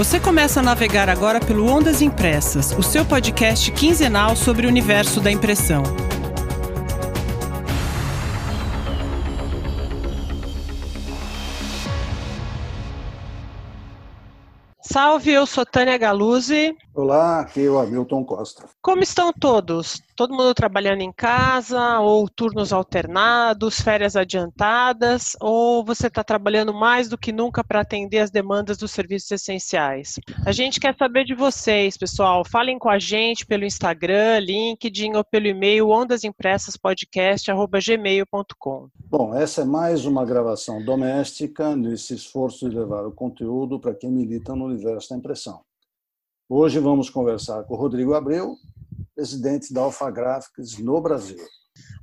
Você começa a navegar agora pelo Ondas Impressas, o seu podcast quinzenal sobre o universo da impressão. Salve, eu sou Tânia Galuzzi. Olá, aqui é o Hamilton Costa. Como estão todos? Todo mundo trabalhando em casa, ou turnos alternados, férias adiantadas, ou você está trabalhando mais do que nunca para atender as demandas dos serviços essenciais? A gente quer saber de vocês, pessoal. Falem com a gente pelo Instagram, LinkedIn ou pelo e-mail ondasimpressaspodcast.gmail.com. Bom, essa é mais uma gravação doméstica nesse esforço de levar o conteúdo para quem milita no universo da impressão. Hoje vamos conversar com o Rodrigo Abreu, presidente da Alpha Graphics no Brasil.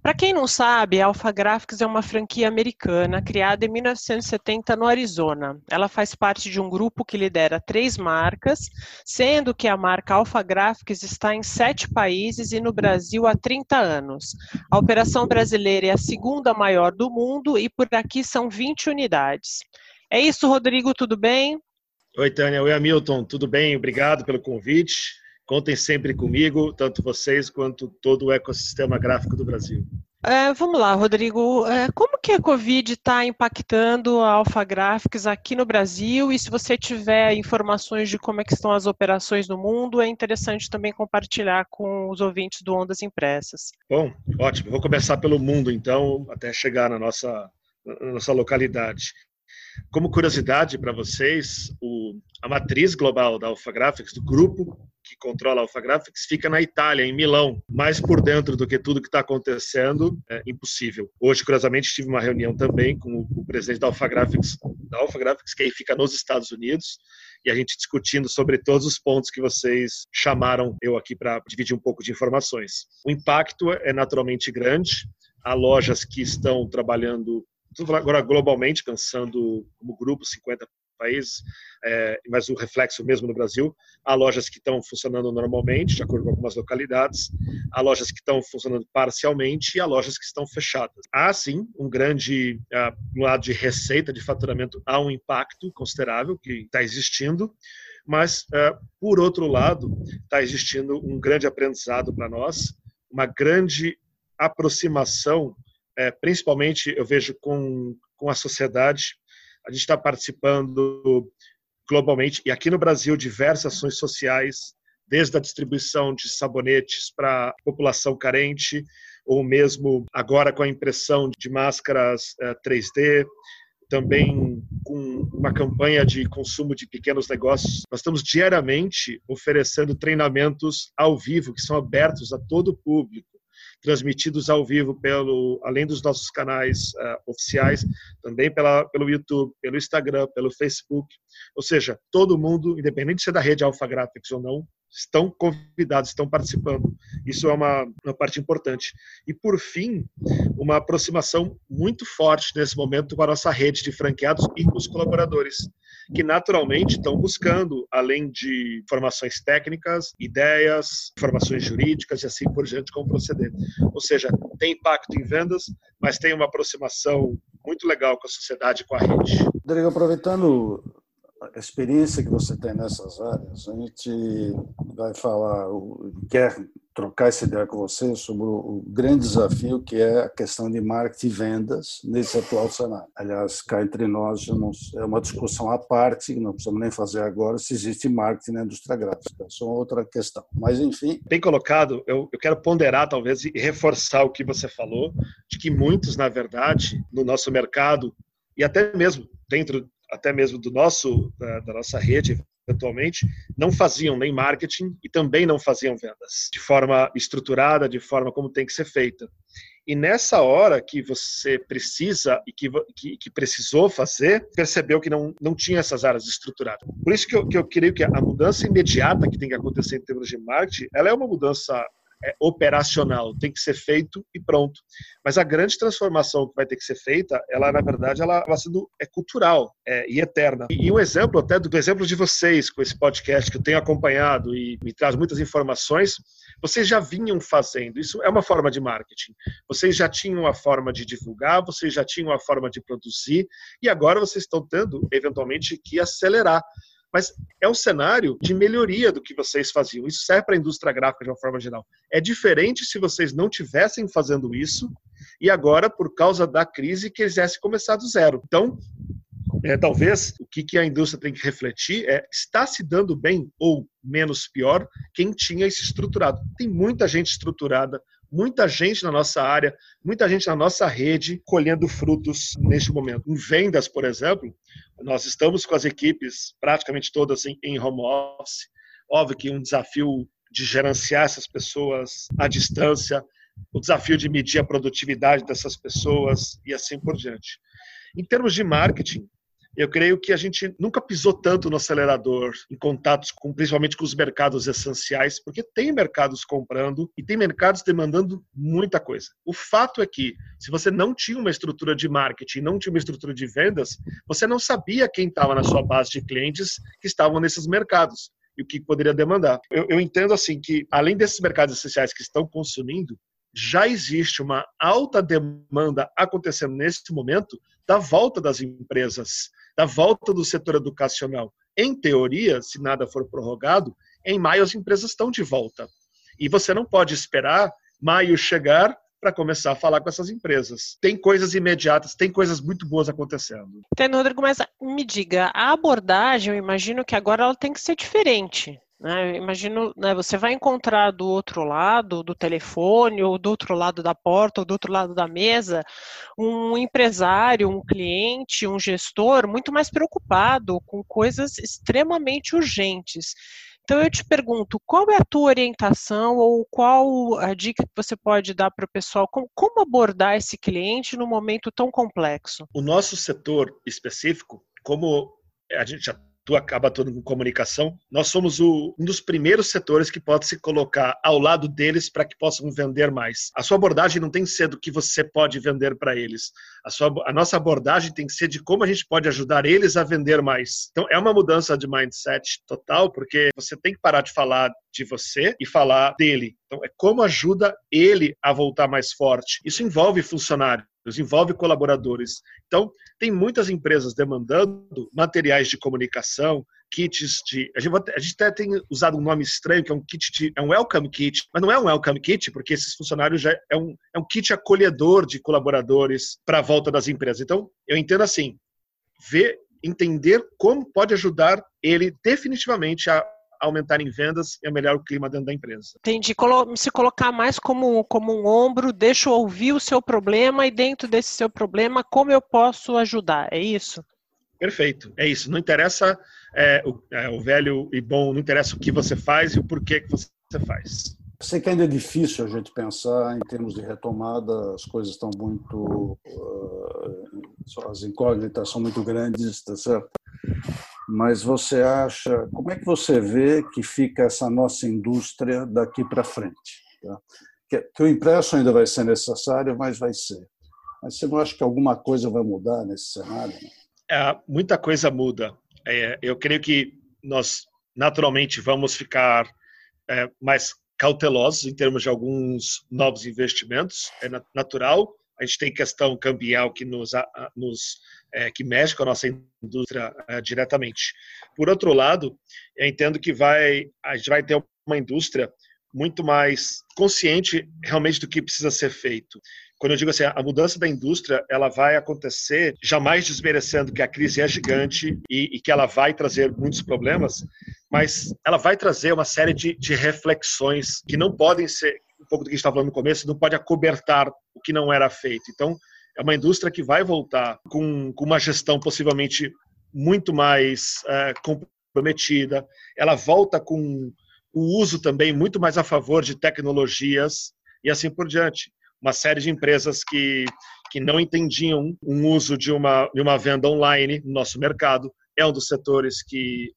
Para quem não sabe, a Alpha Graphics é uma franquia americana criada em 1970 no Arizona. Ela faz parte de um grupo que lidera três marcas, sendo que a marca Alpha Graphics está em sete países e no Brasil há 30 anos. A operação brasileira é a segunda maior do mundo e por aqui são 20 unidades. É isso, Rodrigo, tudo bem? Oi, Tânia. Oi, Hamilton. Tudo bem? Obrigado pelo convite. Contem sempre comigo, tanto vocês quanto todo o ecossistema gráfico do Brasil. É, vamos lá, Rodrigo. É, como que a Covid está impactando a Alpha Graphics aqui no Brasil? E se você tiver informações de como é estão as operações no mundo, é interessante também compartilhar com os ouvintes do Ondas Impressas. Bom, ótimo. Vou começar pelo mundo, então, até chegar na nossa, na nossa localidade. Como curiosidade para vocês, o, a matriz global da Alpha Graphics, do grupo que controla a Alpha Graphics, fica na Itália, em Milão. Mais por dentro do que tudo que está acontecendo, é impossível. Hoje, curiosamente, tive uma reunião também com o, presidente da Alpha Graphics, da Alpha Graphics, que aí fica nos Estados Unidos, e a gente discutindo sobre todos os pontos que vocês chamaram eu aqui para dividir um pouco de informações. O impacto é naturalmente grande. Há lojas que estão trabalhando agora globalmente, pensando como grupo, 50 países, é, mas o reflexo mesmo no Brasil. Há lojas que estão funcionando normalmente, de acordo com algumas localidades, há lojas que estão funcionando parcialmente e há lojas que estão fechadas. Há sim um grande, no lado de receita, de faturamento, há um impacto considerável que está existindo, mas, uh, por outro lado, está existindo um grande aprendizado para nós, uma grande aproximação é, principalmente eu vejo com, com a sociedade. A gente está participando globalmente, e aqui no Brasil, diversas ações sociais, desde a distribuição de sabonetes para a população carente, ou mesmo agora com a impressão de máscaras é, 3D, também com uma campanha de consumo de pequenos negócios. Nós estamos diariamente oferecendo treinamentos ao vivo, que são abertos a todo o público transmitidos ao vivo pelo, além dos nossos canais uh, oficiais, também pela, pelo YouTube, pelo Instagram, pelo Facebook. Ou seja, todo mundo, independente de ser da rede Alpha Graphics ou não, estão convidados, estão participando. Isso é uma, uma parte importante. E, por fim, uma aproximação muito forte nesse momento com a nossa rede de franqueados e com os colaboradores, que naturalmente estão buscando, além de informações técnicas, ideias, informações jurídicas e assim por diante, como proceder. Ou seja, tem impacto em vendas, mas tem uma aproximação muito legal com a sociedade e com a rede. Rodrigo, aproveitando a experiência que você tem nessas áreas, a gente vai falar, quer trocar essa ideia com você sobre o grande desafio que é a questão de marketing e vendas nesse atual cenário. Aliás, cá entre nós, é uma discussão à parte, não precisamos nem fazer agora se existe marketing na indústria gráfica, isso é outra questão. Mas, enfim... Bem colocado, eu, eu quero ponderar, talvez, e reforçar o que você falou, de que muitos, na verdade, no nosso mercado, e até mesmo dentro até mesmo do nosso da, da nossa rede atualmente não faziam nem marketing e também não faziam vendas de forma estruturada, de forma como tem que ser feita. E nessa hora que você precisa e que, que, que, precisou fazer, percebeu que não, não tinha essas áreas estruturadas. Por isso que eu, que eu creio que a mudança imediata que tem que acontecer em termos de marketing, ela é uma mudança é, operacional, tem que ser feito e pronto. Mas a grande transformação que vai ter que ser feita, ela na verdade ela vai sendo é cultural é, e eterna. E, e, um exemplo até do, do, exemplo de vocês com esse podcast que eu tenho acompanhado e me traz muitas informações, vocês já vinham fazendo. Isso é uma forma de marketing. Vocês já tinham uma forma de divulgar, vocês já tinham uma forma de produzir e agora vocês estão tendo eventualmente que acelerar mas é um cenário de melhoria do que vocês faziam. Isso serve para a indústria gráfica de uma forma geral. É diferente se vocês não tivessem fazendo isso e agora, por causa da crise, quisessem começar do zero. Então, é, talvez o que, que a indústria tem que refletir é está se dando bem ou menos pior quem tinha isso estruturado. Tem muita gente estruturada, muita gente na nossa área, muita gente na nossa rede colhendo frutos neste momento. Em vendas, por exemplo, nós estamos com as equipes praticamente todas em, em home office. Óbvio que um desafio de gerenciar essas pessoas à distância, o desafio de medir a produtividade dessas pessoas e assim por diante. Em termos de marketing, eu creio que a gente nunca pisou tanto no acelerador em contatos com, principalmente com os mercados essenciais, porque tem mercados comprando e tem mercados demandando muita coisa. O fato é que, se você não tinha uma estrutura de marketing, não tinha uma estrutura de vendas, você não sabia quem estava na sua base de clientes que estavam nesses mercados e o que poderia demandar. Eu, eu entendo assim que, além desses mercados essenciais que estão consumindo, já existe uma alta demanda acontecendo nesse momento da volta das empresas da volta do setor educacional. Em teoria, se nada for prorrogado, em maio as empresas estão de volta. E você não pode esperar maio chegar para começar a falar com essas empresas. Tem coisas imediatas, tem coisas muito boas acontecendo. Entendo, Rodrigo, mas me diga, a abordagem, eu imagino que agora ela tem que ser diferente. Né? Imagino, né, você vai encontrar do outro lado do telefone, ou do outro lado da porta, ou do outro lado da mesa, um empresário, um cliente, um gestor muito mais preocupado com coisas extremamente urgentes. Então eu te pergunto, qual é a tua orientação ou qual a dica que você pode dar para o pessoal? Como, como abordar esse cliente num momento tão complexo? O nosso setor específico, como a gente já tu acaba todo com comunicação, nós somos o, um dos primeiros setores que pode se colocar ao lado deles para que possam vender mais. A sua abordagem não tem que ser do que você pode vender para eles. A, sua, a nossa abordagem tem que ser de como a gente pode ajudar eles a vender mais. Então, é uma mudança de mindset total, porque você tem que parar de falar de você e falar dele. Então, é como ajuda ele a voltar mais forte. Isso envolve funcionário envolve colaboradores. Então, tem muitas empresas demandando materiais de comunicação, kits de. A gente, a gente, até tem usado um nome estranho, que é um kit de. É um welcome kit, mas não é um welcome kit, porque esses funcionários já é um, é um kit acolhedor de colaboradores para a volta das empresas. Então, eu entendo assim: ver, entender como pode ajudar ele definitivamente a aumentar em vendas e melhorar o clima dentro da empresa. Entendi. Se colocar mais como, como um ombro, deixa eu ouvir o seu problema e dentro desse seu problema, como eu posso ajudar? É isso? Perfeito, é isso. Não interessa é, o, é, o, velho e bom, não interessa o que você faz e o porquê que você faz. Sei que ainda é difícil a gente pensar em termos de retomada, as coisas estão muito. Uh, as incógnitas são muito grandes, tá certo? Mas você acha, como é que você vê que fica essa nossa indústria daqui para frente? Tá? Que, que, o impresso ainda vai ser necessário, mas vai ser. Mas você não acha que alguma coisa vai mudar nesse cenário? É, muita coisa muda. É, eu creio que nós, naturalmente, vamos ficar é, mais cautelosos em termos de alguns novos investimentos. É natural. A gente tem questão cambial que nos, nos é, que mexe com a nossa indústria é, diretamente. Por outro lado, eu entendo que vai, a gente vai ter uma indústria muito mais consciente realmente do que precisa ser feito. Quando eu digo assim, a mudança da indústria, ela vai acontecer jamais desmerecendo que a crise é gigante e, e que ela vai trazer muitos problemas, mas ela vai trazer uma série de, de reflexões que não podem ser, um pouco do que a gente estava falando no começo, não pode acobertar o que não era feito. Então, é uma indústria que vai voltar com, com uma gestão possivelmente muito mais é, comprometida. Ela volta com o uso também muito mais a favor de tecnologias e assim por diante. Uma série de empresas que, que não entendiam um uso de uma, de uma venda online no nosso mercado. É um dos setores que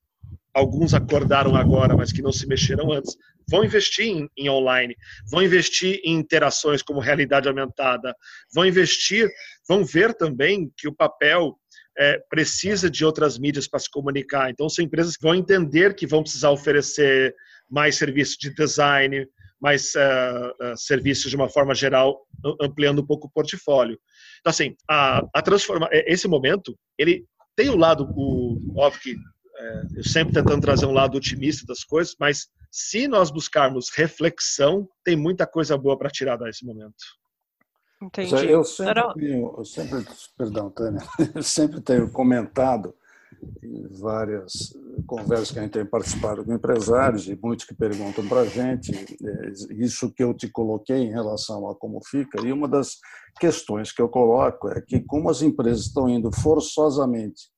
alguns acordaram agora, mas que não se mexeram antes, vão investir em, em, online, vão investir em interações como realidade aumentada, vão investir, vão ver também que o papel é, precisa de outras mídias para se comunicar. Então, são empresas que vão entender que vão precisar oferecer mais serviços de design, mais uh, uh, serviços de uma forma geral, ampliando um pouco o portfólio. Então, assim, a, a transforma esse momento, ele tem o lado, o, óbvio que é, eu sempre tentando trazer um lado otimista das coisas, mas se nós buscarmos reflexão, tem muita coisa boa para tirar desse momento. Entendi. Eu sempre, tenho, eu sempre, perdão, Tânia, eu sempre tenho comentado em várias conversas que a gente tem participado com empresários e muitos que perguntam para a gente é, isso que eu te coloquei em relação a como fica e uma das questões que eu coloco é que como as empresas estão indo forçosamente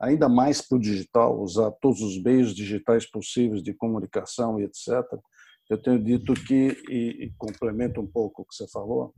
ainda mais para o digital, usar todos os meios digitais possíveis de comunicação e etc. Eu tenho dito que, e, e complemento um pouco o que você falou,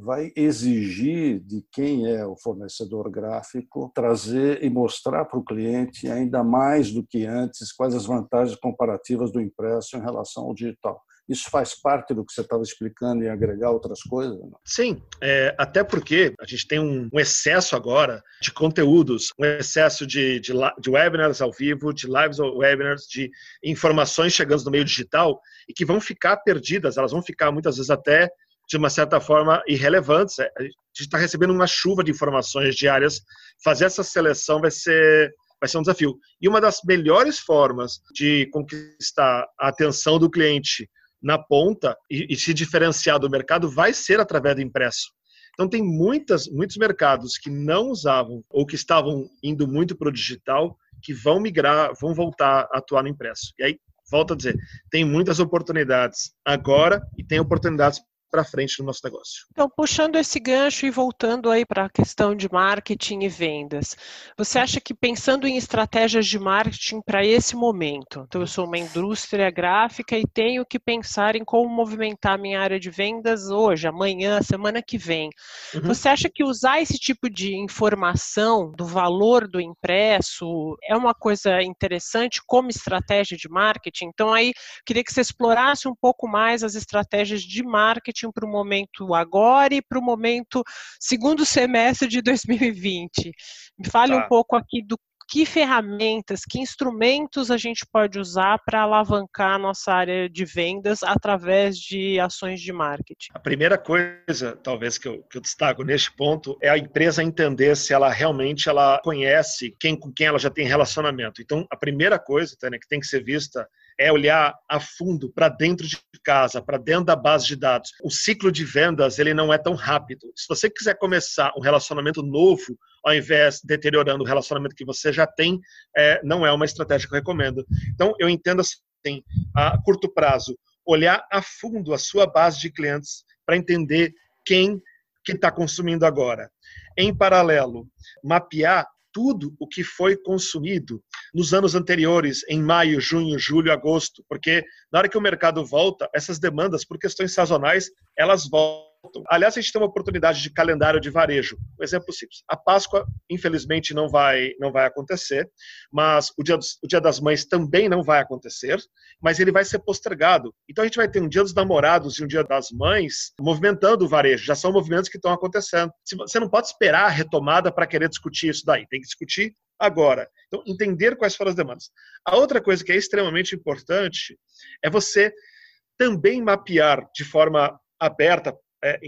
vai exigir de quem é o fornecedor gráfico trazer e mostrar para o cliente, ainda mais do que antes, quais as vantagens comparativas do impresso em relação ao digital. Isso faz parte do que você estava explicando e agregar outras coisas? Não? Sim, é, até porque a gente tem um, um, excesso agora de conteúdos, um excesso de, de, de, webinars ao vivo, de lives webinars, de informações chegando no meio digital e que vão ficar perdidas, elas vão ficar muitas vezes até de uma certa forma irrelevantes. É, a gente está recebendo uma chuva de informações diárias. Fazer essa seleção vai ser vai ser um desafio. E uma das melhores formas de conquistar a atenção do cliente na ponta e, e se diferenciar do mercado vai ser através do impresso. Então tem muitas, muitos mercados que não usavam ou que estavam indo muito para o digital que vão migrar, vão voltar a atuar no impresso. E aí, volto a dizer, tem muitas oportunidades agora e tem oportunidades para frente no nosso negócio. Então, puxando esse gancho e voltando aí para a questão de marketing e vendas, você acha que pensando em estratégias de marketing para esse momento, então eu sou uma indústria gráfica e tenho que pensar em como movimentar minha área de vendas hoje, amanhã, semana que vem. Uhum. Você acha que usar esse tipo de informação do valor do impresso é uma coisa interessante como estratégia de marketing? Então aí queria que você explorasse um pouco mais as estratégias de marketing para o momento agora e para o momento segundo semestre de 2020. Me fale tá. um pouco aqui do que ferramentas, que instrumentos a gente pode usar para alavancar a nossa área de vendas através de ações de marketing? A primeira coisa, talvez, que eu, que eu destaco neste ponto é a empresa entender se ela realmente ela conhece quem com quem ela já tem relacionamento. Então, a primeira coisa, Tânia, que tem que ser vista é olhar a fundo para dentro de casa, para dentro da base de dados. O ciclo de vendas ele não é tão rápido. Se você quiser começar um relacionamento novo, ao invés de deteriorando o relacionamento que você já tem, é, não é uma estratégia que eu recomendo. Então, eu entendo assim, a curto prazo, olhar a fundo a sua base de clientes para entender quem que está consumindo agora. Em paralelo, mapear tudo o que foi consumido nos anos anteriores, em maio, junho, julho, agosto, porque na hora que o mercado volta, essas demandas, por questões sazonais, elas voltam. Aliás, a gente tem uma oportunidade de calendário de varejo. Um exemplo simples. A Páscoa, infelizmente, não vai, não vai acontecer, mas o dia, dos, o dia das Mães também não vai acontecer, mas ele vai ser postergado. Então, a gente vai ter um Dia dos Namorados e um Dia das Mães movimentando o varejo. Já são movimentos que estão acontecendo. Você não pode esperar a retomada para querer discutir isso daí. Tem que discutir agora. Então, entender quais foram as demandas. A outra coisa que é extremamente importante é você também mapear de forma aberta é,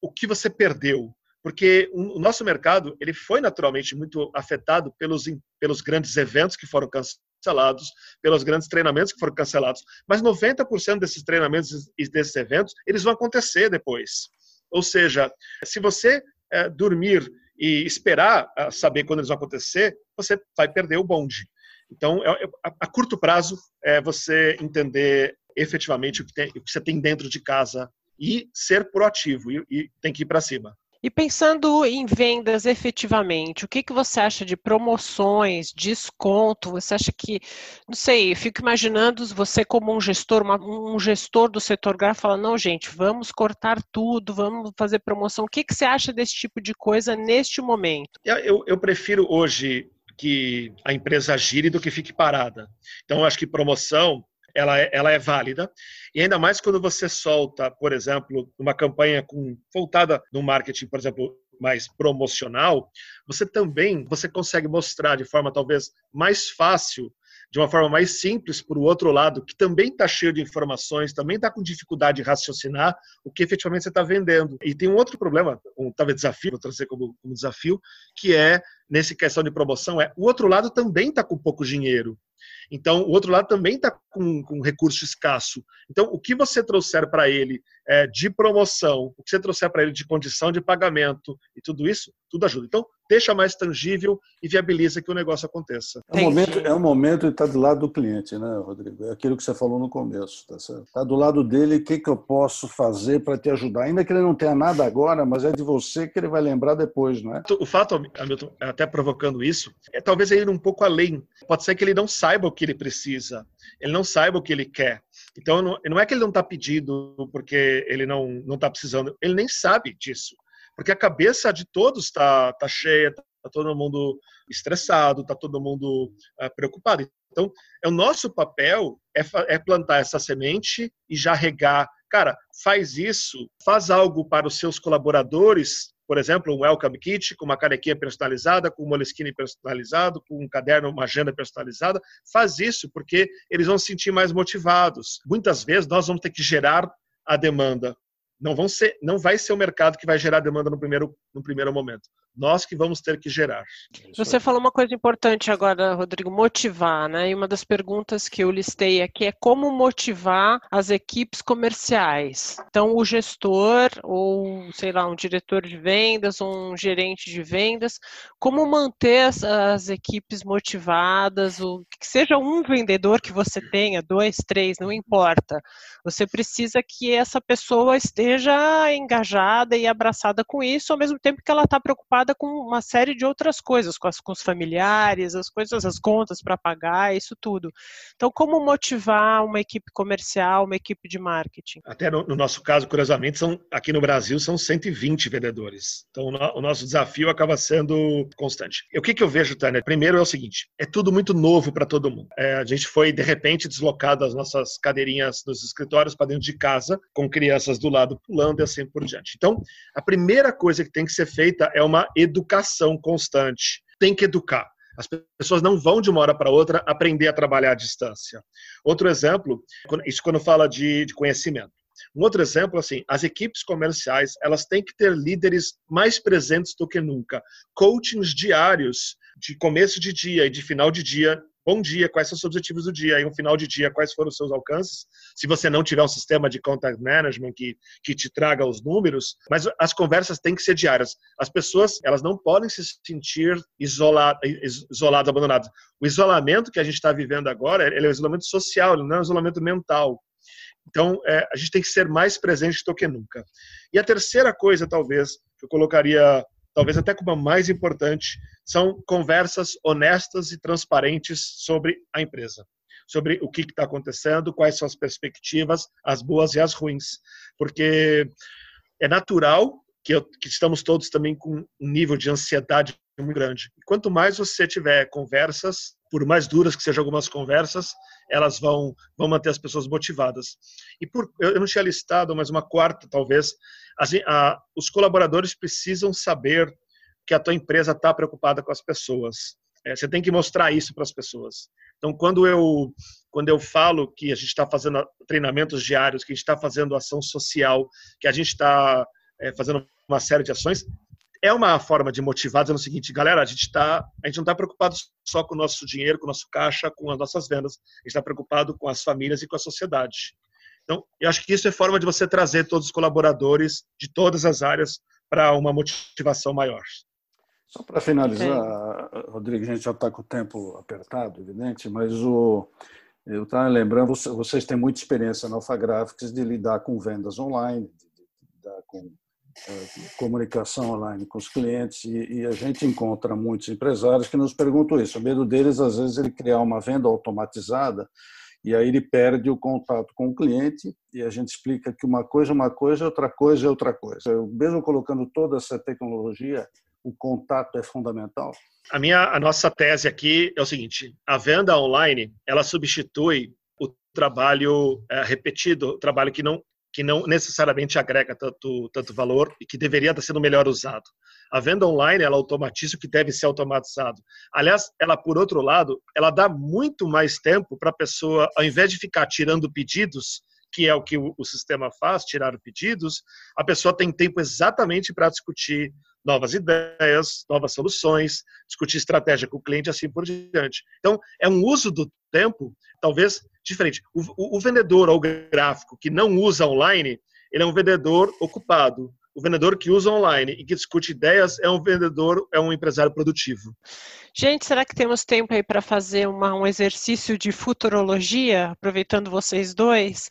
o que você perdeu. Porque o nosso mercado ele foi naturalmente muito afetado pelos, pelos grandes eventos que foram cancelados, pelos grandes treinamentos que foram cancelados. Mas 90% desses treinamentos e desses eventos, eles vão acontecer depois. Ou seja, se você é, dormir e esperar saber quando eles vão acontecer, você vai perder o bonde. Então, é, é, a curto prazo, é você entender efetivamente o que, tem, o que você tem dentro de casa e ser proativo e, e tem que ir para cima. E pensando em vendas efetivamente, o que, que você acha de promoções, desconto? Você acha que, não sei, eu fico imaginando você como um gestor, uma, um gestor do setor gráfico, fala, não, gente, vamos cortar tudo, vamos fazer promoção. O que, que você acha desse tipo de coisa neste momento? Eu, eu prefiro hoje que a empresa gire do que fique parada. Então, eu acho que promoção ela é, ela é válida. E ainda mais quando você solta, por exemplo, uma campanha com voltada no marketing, por exemplo, mais promocional, você também você consegue mostrar de forma talvez mais fácil de uma forma mais simples para o outro lado, que também está cheio de informações, também está com dificuldade de raciocinar o que efetivamente você está vendendo. E tem um outro problema, um talvez desafio, vou trazer como, como desafio, que é nesse questão de promoção é o outro lado também está com pouco dinheiro. Então, o outro lado também está com, com recurso escasso. Então, o que você trouxer para ele é, de promoção, o que você trouxer para ele de condição de pagamento e tudo isso, tudo ajuda. Então, deixa mais tangível e viabiliza que o negócio aconteça. É um momento, é um momento de estar do lado do cliente, né, Rodrigo? É aquilo que você falou no começo, tá certo? Está do lado dele, o que, que eu posso fazer para te ajudar? Ainda que ele não tenha nada agora, mas é de você que ele vai lembrar depois, não é? O fato, Hamilton, até provocando isso, é talvez ir um pouco além. Pode ser que ele não saiba o que ele precisa, ele não saiba o que ele quer. Então, não, não é que ele não está pedindo porque ele não está precisando, ele nem sabe disso porque a cabeça de todos está tá cheia, está todo mundo estressado, está todo mundo uh, preocupado. Então, é o nosso papel é, é plantar essa semente e já regar. Cara, faz isso, faz algo para os seus colaboradores, por exemplo, um welcome kit com uma canequinha personalizada, com um moleskine personalizado, com um caderno, uma agenda personalizada. Faz isso porque eles vão se sentir mais motivados. Muitas vezes nós vamos ter que gerar a demanda não, vão ser, não vai ser o mercado que vai gerar demanda no primeiro, no primeiro momento. Nós que vamos ter que gerar. Você falou uma coisa importante agora, Rodrigo, motivar, né? E uma das perguntas que eu listei aqui é como motivar as equipes comerciais. Então, o gestor, ou sei lá, um diretor de vendas, um gerente de vendas, como manter as, as equipes motivadas, ou que seja um vendedor que você tenha, dois, três, não importa. Você precisa que essa pessoa esteja engajada e abraçada com isso, ao mesmo tempo que ela está preocupada com uma série de outras coisas, com, as, com os familiares, as coisas, as contas para pagar, isso tudo. Então, como motivar uma equipe comercial, uma equipe de marketing? Até no, no nosso caso, curiosamente, são, aqui no Brasil são 120 vendedores. Então, o, o nosso desafio acaba sendo constante. E o que, que eu vejo, Tânia? Primeiro é o seguinte: é tudo muito novo para todo mundo. É, a gente foi, de repente, deslocado as nossas cadeirinhas dos escritórios para dentro de casa, com crianças do lado pulando e assim por diante. Então, a primeira coisa que tem que ser feita é uma educação constante. Tem que educar. As pessoas não vão de uma hora para outra aprender a trabalhar à distância. Outro exemplo, isso quando fala de, de conhecimento. Um outro exemplo, assim, as equipes comerciais, elas têm que ter líderes mais presentes do que nunca. Coachings diários, de começo de dia e de final de dia, bom dia, quais são os objetivos do dia, e um final de dia, quais foram os seus alcances. Se você não tiver um sistema de contact management que, que te traga os números, mas as conversas têm que ser diárias. As pessoas, elas não podem se sentir isoladas, isoladas abandonadas. O isolamento que a gente está vivendo agora, ele é um isolamento social, não é um isolamento mental. Então, é, a gente tem que ser mais presente do que nunca. E a terceira coisa, talvez, que eu colocaria talvez até como a mais importante, são conversas honestas e transparentes sobre a empresa, sobre o que está acontecendo, quais são as perspectivas, as boas e as ruins, porque é natural que, eu, que estamos todos também com um nível de ansiedade muito grande. E quanto mais você tiver conversas, por mais duras que sejam algumas conversas, elas vão, vão manter as pessoas motivadas. E por, eu não tinha listado, mas uma quarta, talvez, as, a, os colaboradores precisam saber que a tua empresa está preocupada com as pessoas. É, você tem que mostrar isso para as pessoas. Então, quando eu quando eu falo que a gente está fazendo treinamentos diários, que a gente está fazendo ação social, que a gente está é, fazendo uma série de ações, é uma forma de motivar dizendo o seguinte, galera, a gente tá, a gente não está preocupado só com o nosso dinheiro, com o nosso caixa, com as nossas vendas, a gente está preocupado com as famílias e com a sociedade. Então, eu acho que isso é forma de você trazer todos os colaboradores de todas as áreas para uma motivação maior. Só para finalizar, okay. Rodrigo, a gente já está com o tempo apertado, evidente, mas o, eu estava lembrando, vocês têm muita experiência na Alpha Graphics de lidar com vendas online, de lidar com comunicação online com os clientes e, e, a gente encontra muitos empresários que nos perguntam isso. O medo deles, às vezes, ele criar uma venda automatizada e aí ele perde o contato com o cliente e a gente explica que uma coisa é uma coisa, outra coisa é outra coisa. Eu, mesmo colocando toda essa tecnologia, o contato é fundamental. A minha, a nossa tese aqui é o seguinte: a venda online ela substitui o trabalho é, repetido, o trabalho que não que não necessariamente agrega tanto, tanto valor e que deveria estar sendo melhor usado. A venda online, ela automatiza o que deve ser automatizado. Aliás, ela, por outro lado, ela dá muito mais tempo para a pessoa, ao invés de ficar tirando pedidos, que é o que o, sistema faz, tirar pedidos, a pessoa tem tempo exatamente para discutir novas ideias, novas soluções, discutir estratégia com o cliente, assim por diante. Então, é um uso do tempo, talvez diferente. O, o, o vendedor ou gráfico que não usa online, ele é um vendedor ocupado. O vendedor que usa online e que discute ideias é um vendedor, é um empresário produtivo. Gente, será que temos tempo aí para fazer uma, um exercício de futurologia, aproveitando vocês dois?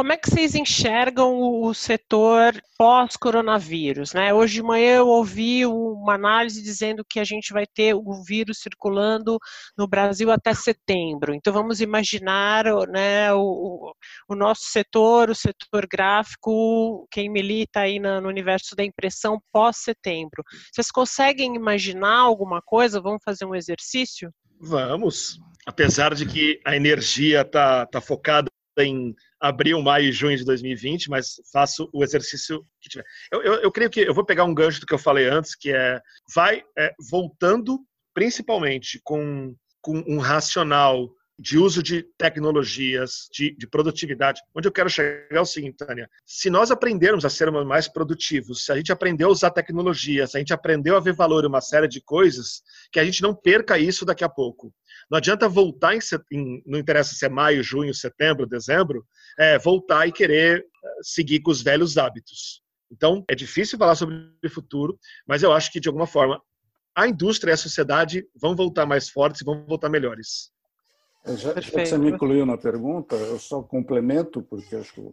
Como é que vocês enxergam o setor pós-coronavírus? Né? Hoje de manhã eu ouvi uma análise dizendo que a gente vai ter o vírus circulando no Brasil até setembro. Então vamos imaginar né, o, o nosso setor, o setor gráfico, quem milita aí no universo da impressão pós-setembro. Vocês conseguem imaginar alguma coisa? Vamos fazer um exercício? Vamos. Apesar de que a energia está tá focada em abril, maio e junho de 2020, mas faço o exercício que tiver. Eu, eu, eu, creio que eu vou pegar um gancho do que eu falei antes, que é vai é, voltando principalmente com, com um racional de uso de tecnologias, de, de, produtividade. Onde eu quero chegar é o seguinte, Tânia: se nós aprendermos a sermos mais produtivos, se a gente aprendeu a usar tecnologia, se a gente aprendeu a ver valor em uma série de coisas, que a gente não perca isso daqui a pouco. Não adianta voltar em, em não interessa se é maio, junho, setembro, dezembro, é, voltar e querer é, seguir com os velhos hábitos. Então, é difícil falar sobre o futuro, mas eu acho que, de alguma forma, a indústria e a sociedade vão voltar mais fortes e vão voltar melhores. Já, já, que você me incluiu na pergunta, eu só complemento, porque acho que o,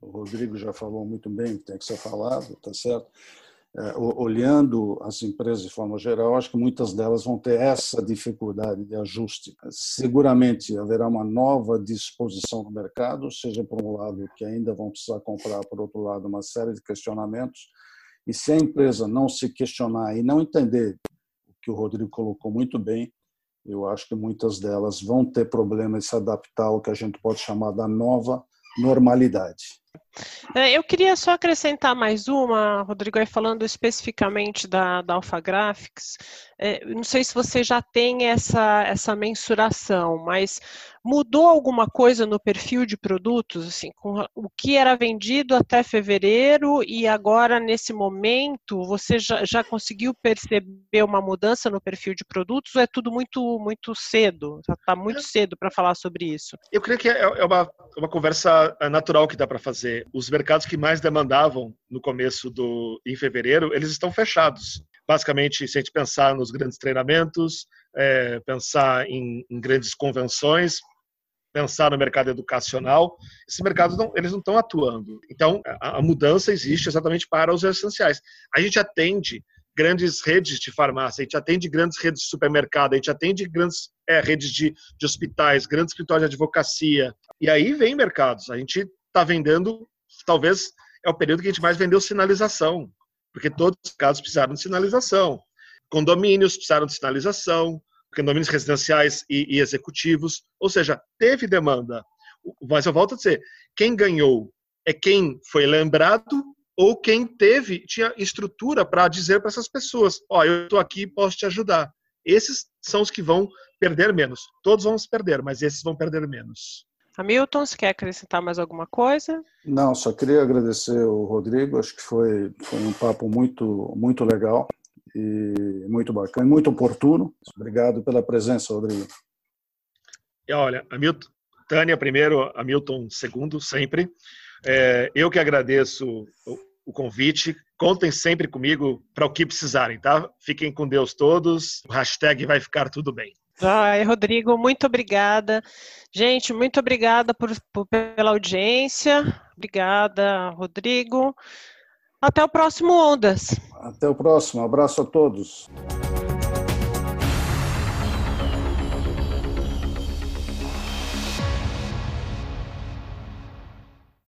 o Rodrigo já falou muito bem o que tem que ser falado, tá certo? É, olhando as empresas de forma geral, acho que muitas delas vão ter essa dificuldade de ajuste. Seguramente haverá uma nova disposição no mercado, seja por um lado que ainda vão precisar comprar, por outro lado uma série de questionamentos. E se a empresa não se questionar e não entender o que o Rodrigo colocou muito bem, eu acho que muitas delas vão ter problema em se adaptar ao que a gente pode chamar da nova normalidade. É, eu queria só acrescentar mais uma, Rodrigo, aí falando especificamente da, da Alpha Graphics. É, não sei se você já tem essa, essa mensuração, mas mudou alguma coisa no perfil de produtos, assim, com o que era vendido até fevereiro e agora, nesse momento, você já, já conseguiu perceber uma mudança no perfil de produtos ou é tudo muito, muito cedo? Está muito cedo para falar sobre isso? Eu creio que é, é uma, uma conversa natural que dá para fazer os mercados que mais demandavam no começo do em fevereiro, eles estão fechados. Basicamente, se a gente pensar nos grandes treinamentos, é, pensar em, em, grandes convenções, pensar no mercado educacional, esses mercados não, eles não estão atuando. Então, a, a mudança existe exatamente para os essenciais. A gente atende grandes redes de farmácia, a gente atende grandes redes de supermercado, a gente atende grandes é, redes de, de hospitais, grandes escritórios de advocacia. E aí vem mercados. A gente está vendendo talvez é o período que a gente mais vendeu sinalização, porque todos os casos precisaram de sinalização. Condomínios precisaram de sinalização, condomínios residenciais e, e executivos, ou seja, teve demanda. Mas eu volto a dizer, quem ganhou é quem foi lembrado ou quem teve tinha estrutura para dizer para essas pessoas, ó, oh, eu estou aqui, posso te ajudar. Esses são os que vão perder menos. Todos vão se perder, mas esses vão perder menos. Hamilton, você quer acrescentar mais alguma coisa? Não, só queria agradecer o Rodrigo, acho que foi, foi um papo muito, muito legal e muito bacana, muito oportuno. Obrigado pela presença, Rodrigo. E olha, Hamilton, Tânia primeiro, Hamilton segundo, sempre. É, eu que agradeço o, o convite. Contem sempre comigo para o que precisarem, tá? Fiquem com Deus todos. O hashtag vai ficar tudo bem. Ai, Rodrigo, muito obrigada. Gente, muito obrigada por, por, pela audiência. Obrigada, Rodrigo. Até o próximo Ondas. Até o próximo. Abraço a todos.